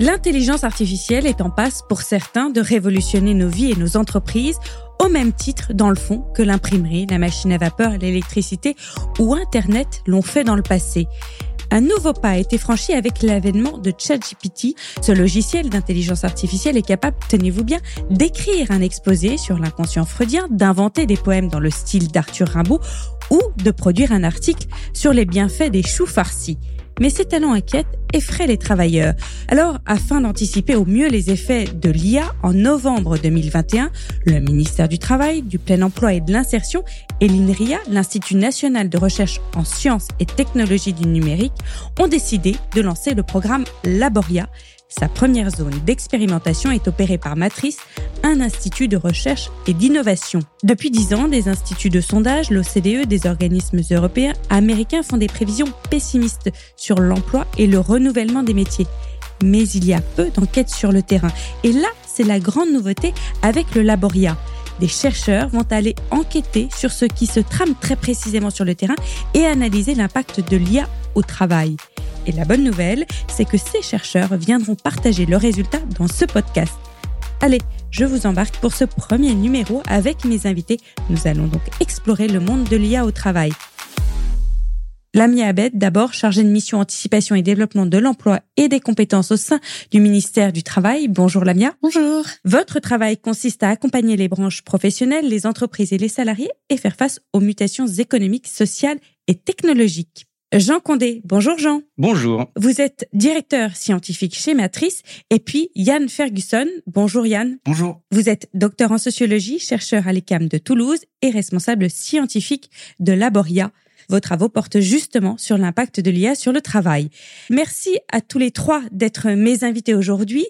L'intelligence artificielle est en passe pour certains de révolutionner nos vies et nos entreprises au même titre, dans le fond, que l'imprimerie, la machine à vapeur, l'électricité ou Internet l'ont fait dans le passé. Un nouveau pas a été franchi avec l'avènement de ChatGPT. Ce logiciel d'intelligence artificielle est capable, tenez-vous bien, d'écrire un exposé sur l'inconscient freudien, d'inventer des poèmes dans le style d'Arthur Rimbaud ou de produire un article sur les bienfaits des choux farcis mais ces talents inquiètent effraient les travailleurs. Alors, afin d'anticiper au mieux les effets de l'IA, en novembre 2021, le ministère du Travail, du Plein Emploi et de l'Insertion et l'INRIA, l'Institut national de recherche en sciences et technologies du numérique, ont décidé de lancer le programme Laboria, sa première zone d'expérimentation est opérée par Matrice, un institut de recherche et d'innovation. Depuis dix ans, des instituts de sondage, l'OCDE, des organismes européens, américains font des prévisions pessimistes sur l'emploi et le renouvellement des métiers. Mais il y a peu d'enquêtes sur le terrain. Et là, c'est la grande nouveauté avec le Laboria. Des chercheurs vont aller enquêter sur ce qui se trame très précisément sur le terrain et analyser l'impact de l'IA au travail. Et la bonne nouvelle, c'est que ces chercheurs viendront partager leurs résultats dans ce podcast. Allez, je vous embarque pour ce premier numéro avec mes invités. Nous allons donc explorer le monde de l'IA au travail. Lamia Abed, d'abord chargée de mission anticipation et développement de l'emploi et des compétences au sein du ministère du Travail. Bonjour Lamia. Bonjour. Votre travail consiste à accompagner les branches professionnelles, les entreprises et les salariés et faire face aux mutations économiques, sociales et technologiques. Jean Condé. Bonjour Jean. Bonjour. Vous êtes directeur scientifique chez Matrice et puis Yann Ferguson. Bonjour Yann. Bonjour. Vous êtes docteur en sociologie, chercheur à l'ECAM de Toulouse et responsable scientifique de Laboria. Vos travaux portent justement sur l'impact de l'IA sur le travail. Merci à tous les trois d'être mes invités aujourd'hui.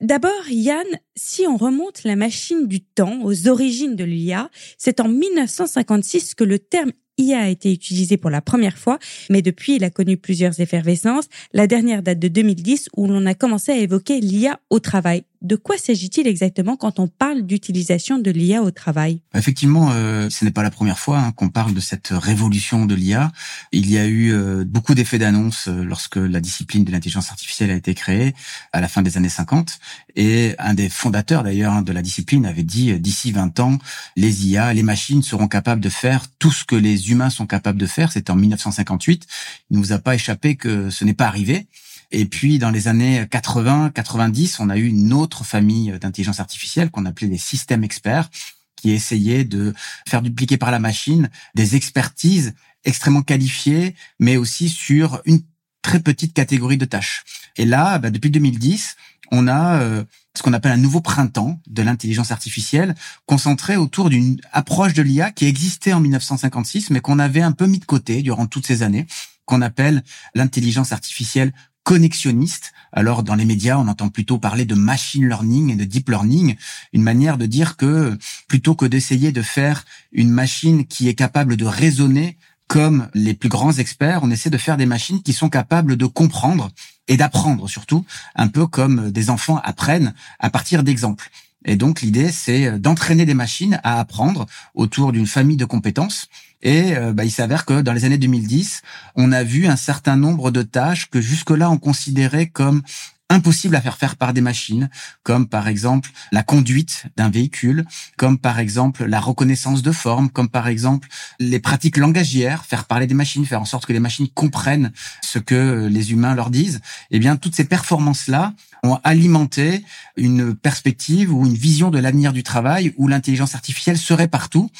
D'abord, Yann, si on remonte la machine du temps aux origines de l'IA, c'est en 1956 que le terme IA a été utilisé pour la première fois, mais depuis, il a connu plusieurs effervescences. La dernière date de 2010 où l'on a commencé à évoquer l'IA au travail. De quoi s'agit-il exactement quand on parle d'utilisation de l'IA au travail? Effectivement, euh, ce n'est pas la première fois hein, qu'on parle de cette révolution de l'IA. Il y a eu euh, beaucoup d'effets d'annonce euh, lorsque la discipline de l'intelligence artificielle a été créée à la fin des années 50. Et un des fondateurs d'ailleurs hein, de la discipline avait dit d'ici 20 ans, les IA, les machines seront capables de faire tout ce que les humains sont capables de faire. C'était en 1958. Il ne nous a pas échappé que ce n'est pas arrivé. Et puis dans les années 80, 90, on a eu une autre famille d'intelligence artificielle qu'on appelait les systèmes experts qui essayaient de faire dupliquer par la machine des expertises extrêmement qualifiées, mais aussi sur une très petite catégorie de tâches. Et là, bah, depuis 2010, on a euh, ce qu'on appelle un nouveau printemps de l'intelligence artificielle, concentré autour d'une approche de l'IA qui existait en 1956, mais qu'on avait un peu mis de côté durant toutes ces années, qu'on appelle l'intelligence artificielle connexionniste. Alors dans les médias, on entend plutôt parler de machine learning et de deep learning, une manière de dire que plutôt que d'essayer de faire une machine qui est capable de raisonner comme les plus grands experts, on essaie de faire des machines qui sont capables de comprendre et d'apprendre surtout, un peu comme des enfants apprennent à partir d'exemples. Et donc l'idée, c'est d'entraîner des machines à apprendre autour d'une famille de compétences et euh, bah, il s'avère que dans les années 2010, on a vu un certain nombre de tâches que jusque-là on considérait comme impossibles à faire faire par des machines, comme par exemple la conduite d'un véhicule, comme par exemple la reconnaissance de forme, comme par exemple les pratiques langagières, faire parler des machines, faire en sorte que les machines comprennent ce que les humains leur disent. Eh bien, toutes ces performances-là ont alimenté une perspective ou une vision de l'avenir du travail où l'intelligence artificielle serait partout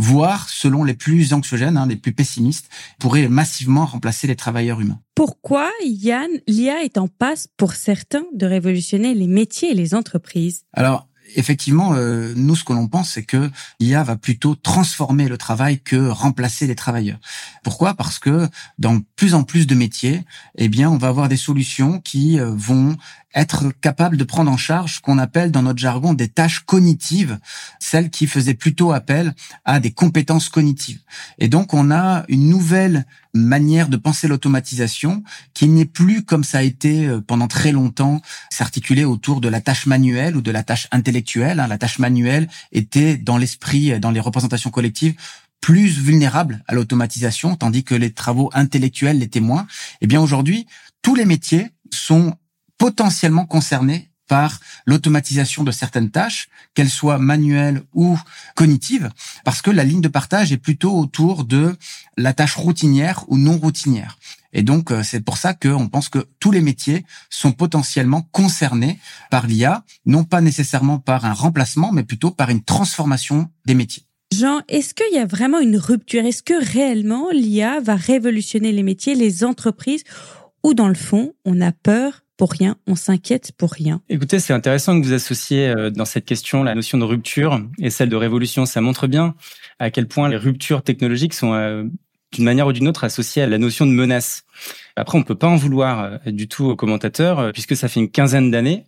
voire, selon les plus anxiogènes, hein, les plus pessimistes, pourrait massivement remplacer les travailleurs humains. Pourquoi, Yann, l'IA est en passe pour certains de révolutionner les métiers et les entreprises? Alors, effectivement, euh, nous, ce que l'on pense, c'est que l'IA va plutôt transformer le travail que remplacer les travailleurs. Pourquoi? Parce que dans plus en plus de métiers, eh bien, on va avoir des solutions qui euh, vont être capables de prendre en charge ce qu'on appelle dans notre jargon des tâches cognitives, celles qui faisaient plutôt appel à des compétences cognitives. Et donc, on a une nouvelle manière de penser l'automatisation qui n'est plus comme ça a été euh, pendant très longtemps s'articuler autour de la tâche manuelle ou de la tâche intellectuelle. Hein. La tâche manuelle était dans l'esprit, dans les représentations collectives, plus vulnérable à l'automatisation, tandis que les travaux intellectuels l'étaient moins. Eh bien aujourd'hui, tous les métiers sont potentiellement concernés par l'automatisation de certaines tâches, qu'elles soient manuelles ou cognitives, parce que la ligne de partage est plutôt autour de la tâche routinière ou non routinière. Et donc, euh, c'est pour ça qu'on pense que tous les métiers sont potentiellement concernés par l'IA, non pas nécessairement par un remplacement, mais plutôt par une transformation des métiers. Jean, est-ce qu'il y a vraiment une rupture? Est-ce que réellement l'IA va révolutionner les métiers, les entreprises, ou dans le fond, on a peur pour rien, on s'inquiète pour rien. Écoutez, c'est intéressant que vous associez euh, dans cette question la notion de rupture et celle de révolution. Ça montre bien à quel point les ruptures technologiques sont euh, d'une manière ou d'une autre associées à la notion de menace. Après, on peut pas en vouloir euh, du tout aux commentateurs puisque ça fait une quinzaine d'années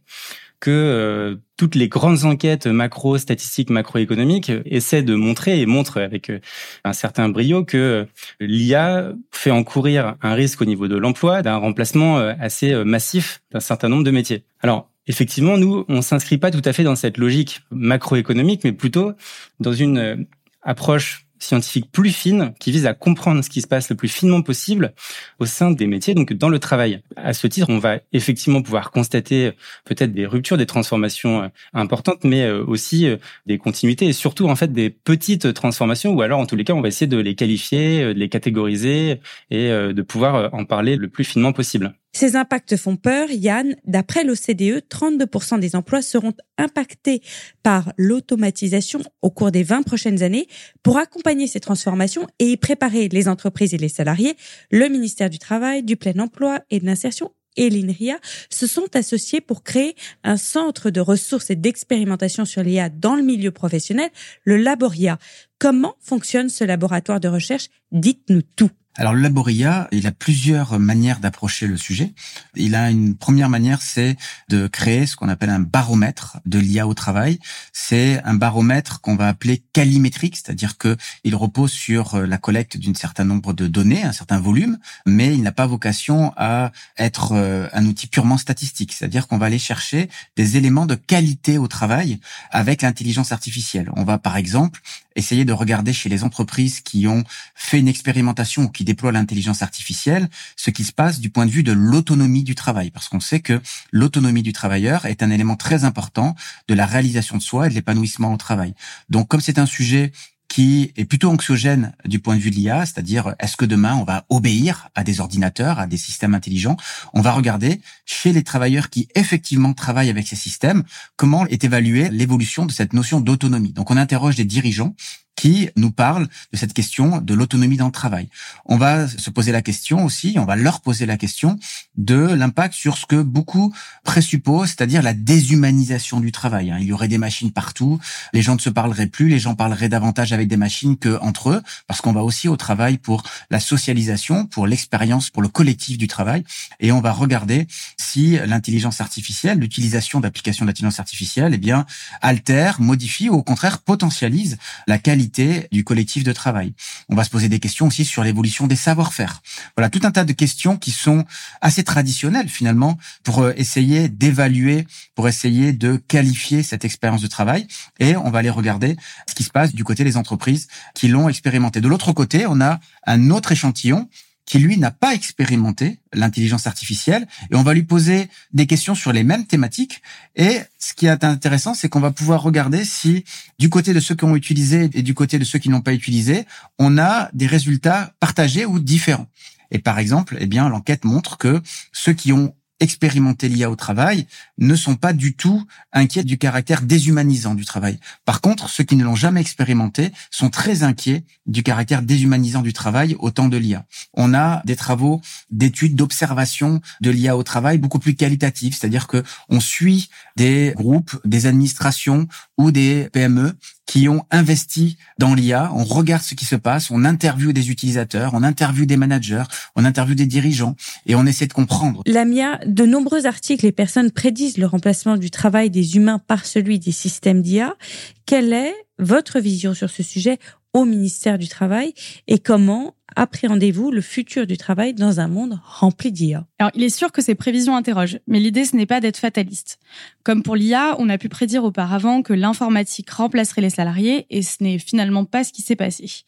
que euh, toutes les grandes enquêtes macro, statistiques, macroéconomiques essaient de montrer et montrent avec euh, un certain brio que l'IA fait encourir un risque au niveau de l'emploi, d'un remplacement euh, assez massif d'un certain nombre de métiers. Alors, effectivement, nous, on s'inscrit pas tout à fait dans cette logique macroéconomique, mais plutôt dans une approche scientifique plus fine qui vise à comprendre ce qui se passe le plus finement possible au sein des métiers, donc dans le travail. À ce titre, on va effectivement pouvoir constater peut-être des ruptures, des transformations euh, importantes, mais euh, aussi euh, des continuités et surtout en fait des petites transformations ou alors en tous les cas, on va essayer de les qualifier, de les catégoriser et de pouvoir en parler le plus finement possible. Ces impacts font peur. Yann, d'après l'OCDE, 32% des emplois seront impactés par l'automatisation au cours des 20 prochaines années. Pour accompagner ces transformations et y préparer les entreprises et les salariés, le ministère du Travail, du Plein Emploi et de l'Insertion et l'INRIA se sont associés pour créer un centre de ressources et d'expérimentation sur l'IA dans le milieu professionnel, le Laboria. Comment fonctionne ce laboratoire de recherche? Dites-nous tout. Alors le Laboria, il a plusieurs manières d'approcher le sujet. Il a une première manière, c'est de créer ce qu'on appelle un baromètre de l'IA au travail. C'est un baromètre qu'on va appeler calimétrique, c'est-à-dire que il repose sur euh, la collecte d'un certain nombre de données, un certain volume, mais il n'a pas vocation à être euh, un outil purement statistique. C'est-à-dire qu'on va aller chercher des éléments de qualité au travail avec l'intelligence artificielle. On va par exemple essayer de regarder chez les entreprises qui ont fait une expérimentation ou qui déploient l'intelligence artificielle ce qui se passe du point de vue de l'autonomie du travail. Parce qu'on sait que l'autonomie du travailleur est un élément très important de la réalisation de soi et de l'épanouissement au travail. Donc comme c'est un sujet qui est plutôt anxiogène du point de vue de l'IA, c'est-à-dire est-ce que demain on va obéir à des ordinateurs, à des systèmes intelligents On va regarder chez les travailleurs qui effectivement travaillent avec ces systèmes, comment est évaluée l'évolution de cette notion d'autonomie. Donc on interroge des dirigeants qui nous parlent de cette question de l'autonomie dans le travail. On va se poser la question aussi, on va leur poser la question de l'impact sur ce que beaucoup présupposent, c'est-à-dire la déshumanisation du travail. Hein. Il y aurait des machines partout, les gens ne se parleraient plus, les gens parleraient davantage avec des machines que entre eux, parce qu'on va aussi au travail pour la socialisation, pour l'expérience, pour le collectif du travail, et on va regarder si l'intelligence artificielle, l'utilisation d'applications d'intelligence artificielle, eh bien altère, modifie ou au contraire potentialise la qualité du collectif de travail. On va se poser des questions aussi sur l'évolution des savoir-faire. Voilà, tout un tas de questions qui sont assez traditionnelles finalement pour euh, essayer d'évaluer, pour essayer de qualifier cette expérience de travail. Et on va aller regarder ce qui se passe du côté des entreprises qui l'ont expérimenté. De l'autre côté, on a un autre échantillon qui lui n'a pas expérimenté l'intelligence artificielle. Et on va lui poser des questions sur les mêmes thématiques. Et ce qui est intéressant c'est qu'on va pouvoir regarder si du côté de ceux qui ont utilisé et du côté de ceux qui n'ont pas utilisé on a des résultats partagés ou différents. Et par exemple eh bien l'enquête montre que ceux qui ont expérimenter l'IA au travail ne sont pas du tout inquiets du caractère déshumanisant du travail. Par contre, ceux qui ne l'ont jamais expérimenté sont très inquiets du caractère déshumanisant du travail au temps de l'IA. On a des travaux d'études, d'observation de l'IA au travail beaucoup plus qualitatifs, c'est-à-dire que on suit des groupes, des administrations ou des PME qui ont investi dans l'IA, on regarde ce qui se passe, on interviewe des utilisateurs, on interviewe des managers, on interviewe des dirigeants et on essaie de comprendre. Lamia, de nombreux articles et personnes prédisent le remplacement du travail des humains par celui des systèmes d'IA. Quelle est votre vision sur ce sujet au ministère du Travail et comment appréhendez-vous le futur du travail dans un monde rempli d'IA Alors, il est sûr que ces prévisions interrogent, mais l'idée, ce n'est pas d'être fataliste. Comme pour l'IA, on a pu prédire auparavant que l'informatique remplacerait les salariés, et ce n'est finalement pas ce qui s'est passé.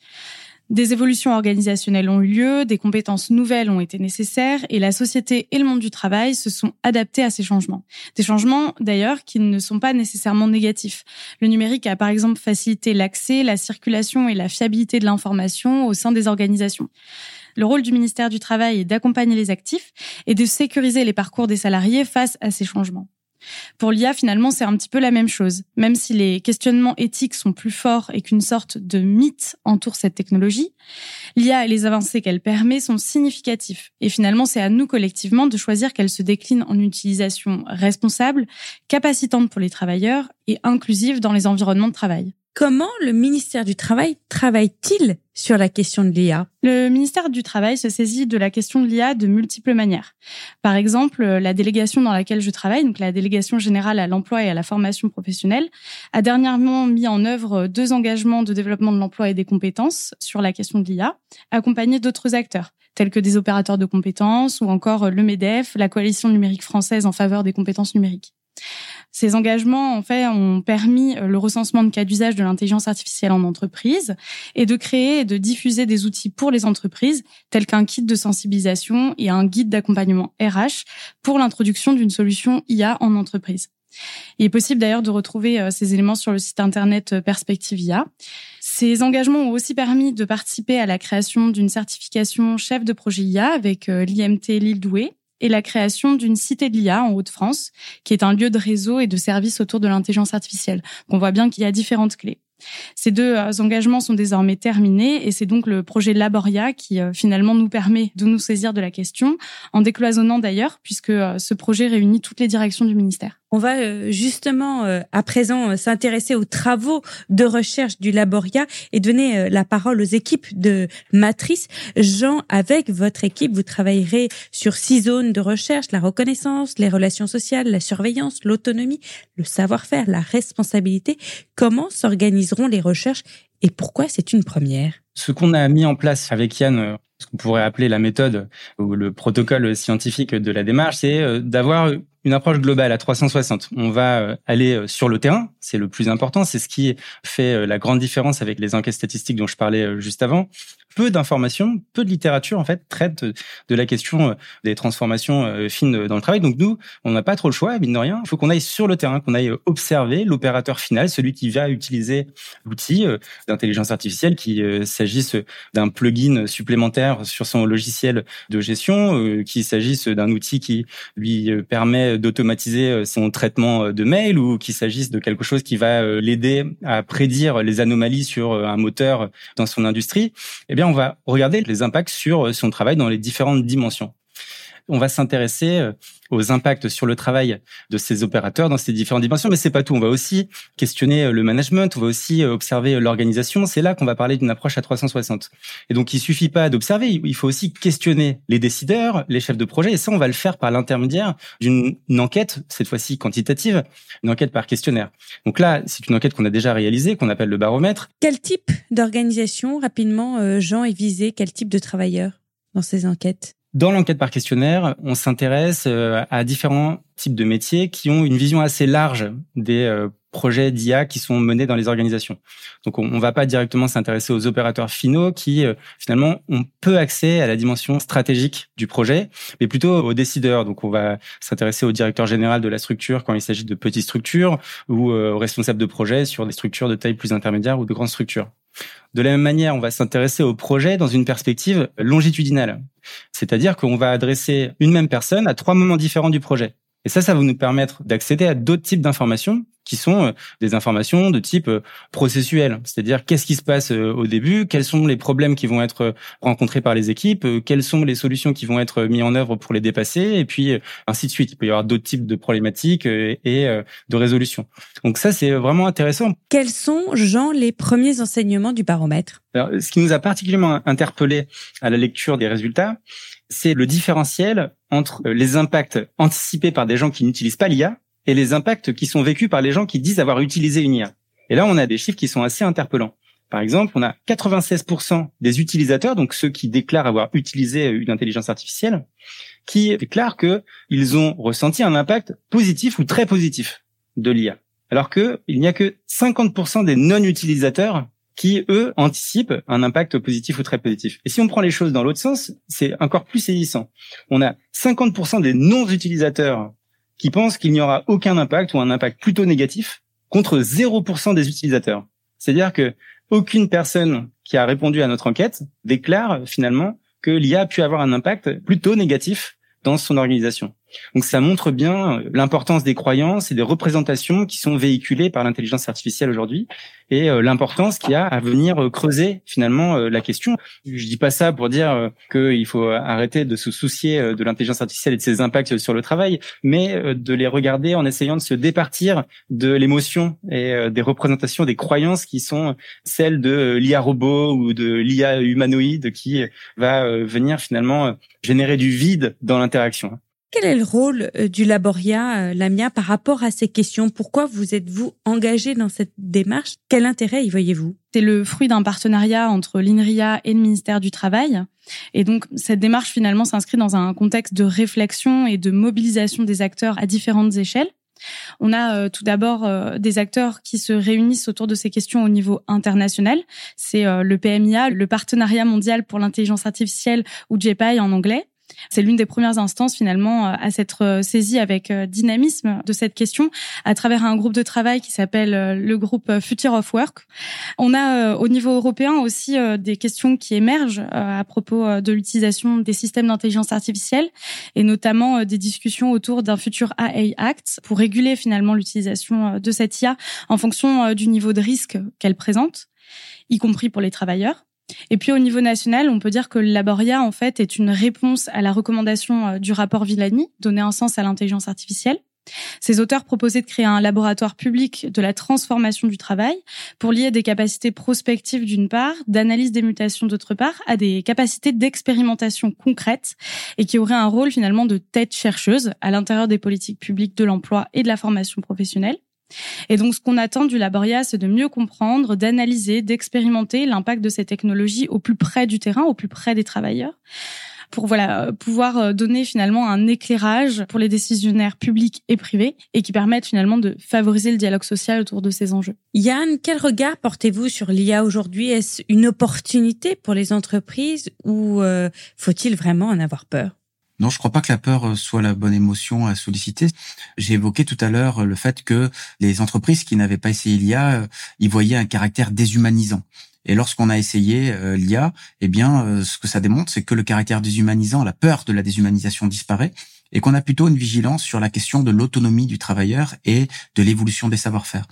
Des évolutions organisationnelles ont eu lieu, des compétences nouvelles ont été nécessaires et la société et le monde du travail se sont adaptés à ces changements. Des changements d'ailleurs qui ne sont pas nécessairement négatifs. Le numérique a par exemple facilité l'accès, la circulation et la fiabilité de l'information au sein des organisations. Le rôle du ministère du Travail est d'accompagner les actifs et de sécuriser les parcours des salariés face à ces changements. Pour l'IA, finalement, c'est un petit peu la même chose. Même si les questionnements éthiques sont plus forts et qu'une sorte de mythe entoure cette technologie, l'IA et les avancées qu'elle permet sont significatifs. Et finalement, c'est à nous collectivement de choisir qu'elle se décline en utilisation responsable, capacitante pour les travailleurs et inclusive dans les environnements de travail. Comment le ministère du Travail travaille-t-il sur la question de l'IA Le ministère du Travail se saisit de la question de l'IA de multiples manières. Par exemple, la délégation dans laquelle je travaille, donc la délégation générale à l'emploi et à la formation professionnelle, a dernièrement mis en œuvre deux engagements de développement de l'emploi et des compétences sur la question de l'IA, accompagnés d'autres acteurs tels que des opérateurs de compétences ou encore le MEDEF, la coalition numérique française en faveur des compétences numériques. Ces engagements, en fait, ont permis euh, le recensement de cas d'usage de l'intelligence artificielle en entreprise et de créer et de diffuser des outils pour les entreprises, tels qu'un kit de sensibilisation et un guide d'accompagnement RH pour l'introduction d'une solution IA en entreprise. Il est possible d'ailleurs de retrouver euh, ces éléments sur le site internet euh, Perspective IA. Ces engagements ont aussi permis de participer à la création d'une certification chef de projet IA avec l'IMT Lille Douai et la création d'une cité de l'IA en Haute-France, qui est un lieu de réseau et de services autour de l'intelligence artificielle. On voit bien qu'il y a différentes clés. Ces deux euh, engagements sont désormais terminés et c'est donc le projet Laboria qui euh, finalement nous permet de nous saisir de la question, en décloisonnant d'ailleurs, puisque euh, ce projet réunit toutes les directions du ministère. On va justement à présent s'intéresser aux travaux de recherche du Laboria et donner la parole aux équipes de Matrice. Jean, avec votre équipe, vous travaillerez sur six zones de recherche, la reconnaissance, les relations sociales, la surveillance, l'autonomie, le savoir-faire, la responsabilité. Comment les recherches et pourquoi c'est une première? Ce qu'on a mis en place avec Yann, euh, ce qu'on pourrait appeler la méthode ou le protocole scientifique de la démarche, c'est euh, d'avoir une approche globale à 360. On va euh, aller sur le terrain, c'est le plus important, c'est ce qui fait la grande différence avec les enquêtes statistiques dont je parlais juste avant peu d'informations, peu de littérature en fait traite de la question euh, des transformations euh, fines dans le travail. Donc nous, on n'a pas trop le choix, mine de rien. Il faut qu'on aille sur le terrain, qu'on aille observer l'opérateur final, celui qui va utiliser l'outil euh, d'intelligence artificielle, qu'il s'agisse d'un plugin supplémentaire sur son logiciel de gestion, qu'il s'agisse d'un outil qui lui permet d'automatiser son traitement de mail ou qu'il s'agisse de quelque chose qui va l'aider à prédire les anomalies sur un moteur dans son industrie. Eh bien on va regarder les impacts sur euh, son travail dans les différentes dimensions. On va s'intéresser euh, aux impacts sur le travail de ces opérateurs dans ces différentes dimensions, mais c'est pas tout. On va aussi questionner euh, le management, on va aussi observer l'organisation. C'est là qu'on va parler d'une approche à 360. Et donc, il suffit pas d'observer, il faut aussi questionner les décideurs, les chefs de projet, et ça, on va le faire par l'intermédiaire d'une enquête, cette fois-ci quantitative, une enquête par questionnaire. Donc là, c'est une enquête qu'on a déjà réalisée, qu'on appelle le baromètre. Quel type d'organisation, rapidement, Jean, est visé Quel type de travailleurs dans ces enquêtes? Dans l'enquête par questionnaire, on s'intéresse euh, à différents types de métiers qui ont une vision assez large des euh, projets d'IA qui sont menés dans les organisations. Donc on ne va pas directement s'intéresser aux opérateurs finaux qui euh, finalement ont peu accès à la dimension stratégique du projet, mais plutôt aux décideurs. Donc on va s'intéresser au directeur général de la structure quand il s'agit de petites structures ou aux responsables de projet sur des structures de taille plus intermédiaire ou de grandes structures. De la même manière, on va s'intéresser au projet dans une perspective longitudinale. C'est-à-dire qu'on va adresser une même personne à trois moments différents du projet. Et ça, ça va nous permettre d'accéder à d'autres types d'informations qui sont euh, des informations de type euh, processuel, c'est-à-dire qu'est-ce qui se passe euh, au début, quels sont les problèmes qui vont être rencontrés par les équipes, quelles sont les solutions qui vont être mises en œuvre pour les dépasser, et puis ainsi de suite. Il peut y avoir d'autres types de problématiques et de résolutions. Donc ça, c'est vraiment intéressant. Quels sont, Jean, les premiers enseignements du baromètre? Alors, Ce qui nous a particulièrement interpellé à la lecture des résultats, c'est le différentiel entre les impacts anticipés par des gens qui n'utilisent pas l'IA et les impacts qui sont vécus par les gens qui disent avoir utilisé une IA. Et là, on a des chiffres qui sont assez interpellants. Par exemple, on a 96% des utilisateurs, donc ceux qui déclarent avoir utilisé une intelligence artificielle, qui déclarent qu'ils ont ressenti un impact positif ou très positif de l'IA. Alors que il n'y a que 50% des non-utilisateurs qui, eux, anticipent un impact positif ou très positif. Et si on prend les choses dans l'autre sens, c'est encore plus saisissant. On a 50% des non-utilisateurs qui pensent qu'il n'y aura aucun impact ou un impact plutôt négatif contre 0% des utilisateurs. C'est-à-dire que aucune personne qui a répondu à notre enquête déclare finalement que l'IA a pu avoir un impact plutôt négatif dans son organisation. Donc ça montre bien euh, l'importance des croyances et des représentations qui sont véhiculées par l'intelligence artificielle aujourd'hui et euh, l'importance qu'il y a à venir euh, creuser finalement la question. Je dis pas ça pour dire qu'il faut arrêter de se soucier de l'intelligence artificielle et de ses impacts sur le travail, mais de les regarder en essayant de se départir de l'émotion et des représentations, des croyances qui sont celles de l'IA robot ou de l'IA humanoïde qui va venir finalement générer du vide dans l'interaction. Quel est le rôle euh, du Laboria, euh, Lamia, par rapport à ces questions? Pourquoi vous êtes-vous engagé dans cette démarche? Quel intérêt y voyez-vous? C'est le fruit d'un partenariat entre l'INRIA et le ministère du Travail. Et donc, cette démarche, finalement, s'inscrit dans un contexte de réflexion et de mobilisation des acteurs à différentes échelles. On a euh, tout d'abord des acteurs qui se réunissent autour de ces questions au niveau international. C'est le PMIA, le Partenariat mondial pour l'intelligence artificielle ou JPI en anglais. C'est l'une des premières instances finalement euh, à s'être euh, saisie avec euh, dynamisme de cette question à travers un groupe de travail qui s'appelle le groupe Future of Work. On a au niveau européen aussi des questions qui émergent à propos de l'utilisation des systèmes d'intelligence artificielle et notamment des discussions autour d'un futur AI Act pour réguler finalement l'utilisation de cette IA en fonction du niveau de risque qu'elle présente, y compris pour les travailleurs. Et puis au niveau national, on peut dire que Laboria en fait est une réponse à la recommandation euh, du rapport Villani, donner un sens à l'intelligence artificielle. Ces auteurs proposaient de créer un laboratoire public de la transformation du travail pour lier des capacités prospectives d'une part, d'analyse des mutations d'autre part, à des capacités d'expérimentation concrètes et qui auraient un rôle finalement de tête chercheuse à l'intérieur des politiques publiques de l'emploi et de la formation professionnelle. Et donc, ce qu'on attend du Laboria, c'est de mieux comprendre, d'analyser, d'expérimenter l'impact de ces technologies au plus près du terrain, au plus près des travailleurs pour voilà pouvoir euh, donner finalement un éclairage pour les décisionnaires publics et privés et qui permettent finalement de favoriser le dialogue social autour de ces enjeux. Yann, quel regard portez-vous sur l'IA aujourd'hui? Est-ce une opportunité pour les entreprises ou euh, faut-il vraiment en avoir peur? Non, je crois pas que la peur euh, soit la bonne émotion à solliciter. J'ai évoqué tout à l'heure euh, le fait que les entreprises qui n'avaient pas essayé l'IA, euh, y voyaient un caractère déshumanisant. Et lorsqu'on a essayé l'IA, eh bien, ce que ça démontre, c'est que le caractère déshumanisant, la peur de la déshumanisation disparaît, et qu'on a plutôt une vigilance sur la question de l'autonomie du travailleur et de l'évolution des savoir-faire.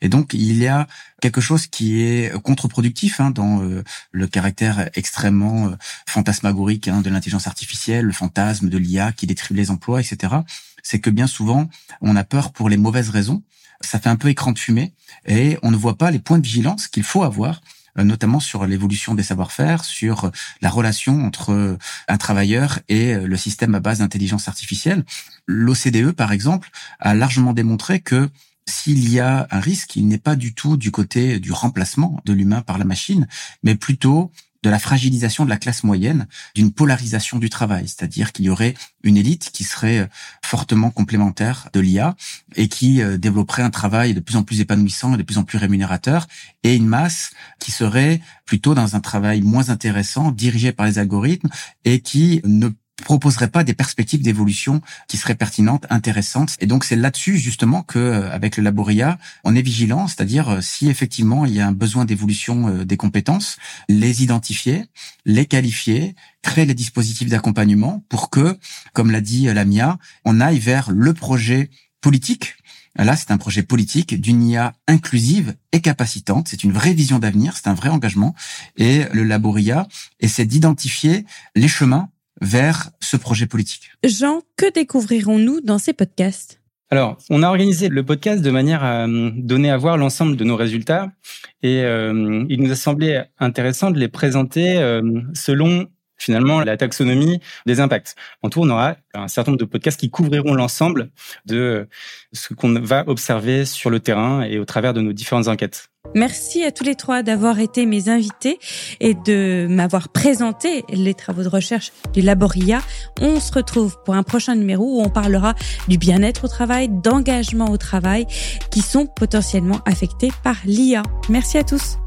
Et donc il y a quelque chose qui est contre-productif hein, dans euh, le caractère extrêmement euh, fantasmagorique hein, de l'intelligence artificielle, le fantasme de l'IA qui détruit les emplois, etc. C'est que bien souvent on a peur pour les mauvaises raisons. Ça fait un peu écran de fumée et on ne voit pas les points de vigilance qu'il faut avoir euh, notamment sur l'évolution des savoir-faire, sur la relation entre un travailleur et le système à base d'intelligence artificielle. L'OCDE, par exemple, a largement démontré que s'il y a un risque, il n'est pas du tout du côté du remplacement de l'humain par la machine, mais plutôt de la fragilisation de la classe moyenne, d'une polarisation du travail, c'est-à-dire qu'il y aurait une élite qui serait fortement complémentaire de l'IA et qui euh, développerait un travail de plus en plus épanouissant et de plus en plus rémunérateur, et une masse qui serait plutôt dans un travail moins intéressant, dirigé par les algorithmes, et qui ne proposerait pas des perspectives d'évolution qui seraient pertinentes, intéressantes. Et donc c'est là-dessus justement que euh, avec le Laboria, on est vigilant, c'est-à-dire euh, si effectivement il y a un besoin d'évolution euh, des compétences, les identifier, les qualifier, créer les dispositifs d'accompagnement pour que, comme l'a dit Lamia, on aille vers le projet politique Là, c'est un projet politique d'une IA inclusive et capacitante. C'est une vraie vision d'avenir, c'est un vrai engagement. Et le Laboria essaie d'identifier les chemins vers ce projet politique. Jean, que découvrirons-nous dans ces podcasts? Alors, on a organisé le podcast de manière à euh, donner à voir l'ensemble de nos résultats et euh, il nous a semblé intéressant de les présenter euh, selon finalement la taxonomie des impacts. En tout, on aura un certain nombre de podcasts qui couvriront l'ensemble de ce qu'on va observer sur le terrain et au travers de nos différentes enquêtes. Merci à tous les trois d'avoir été mes invités et de m'avoir présenté les travaux de recherche du Laboria. On se retrouve pour un prochain numéro où on parlera du bien-être au travail, d'engagement au travail qui sont potentiellement affectés par l'IA. Merci à tous.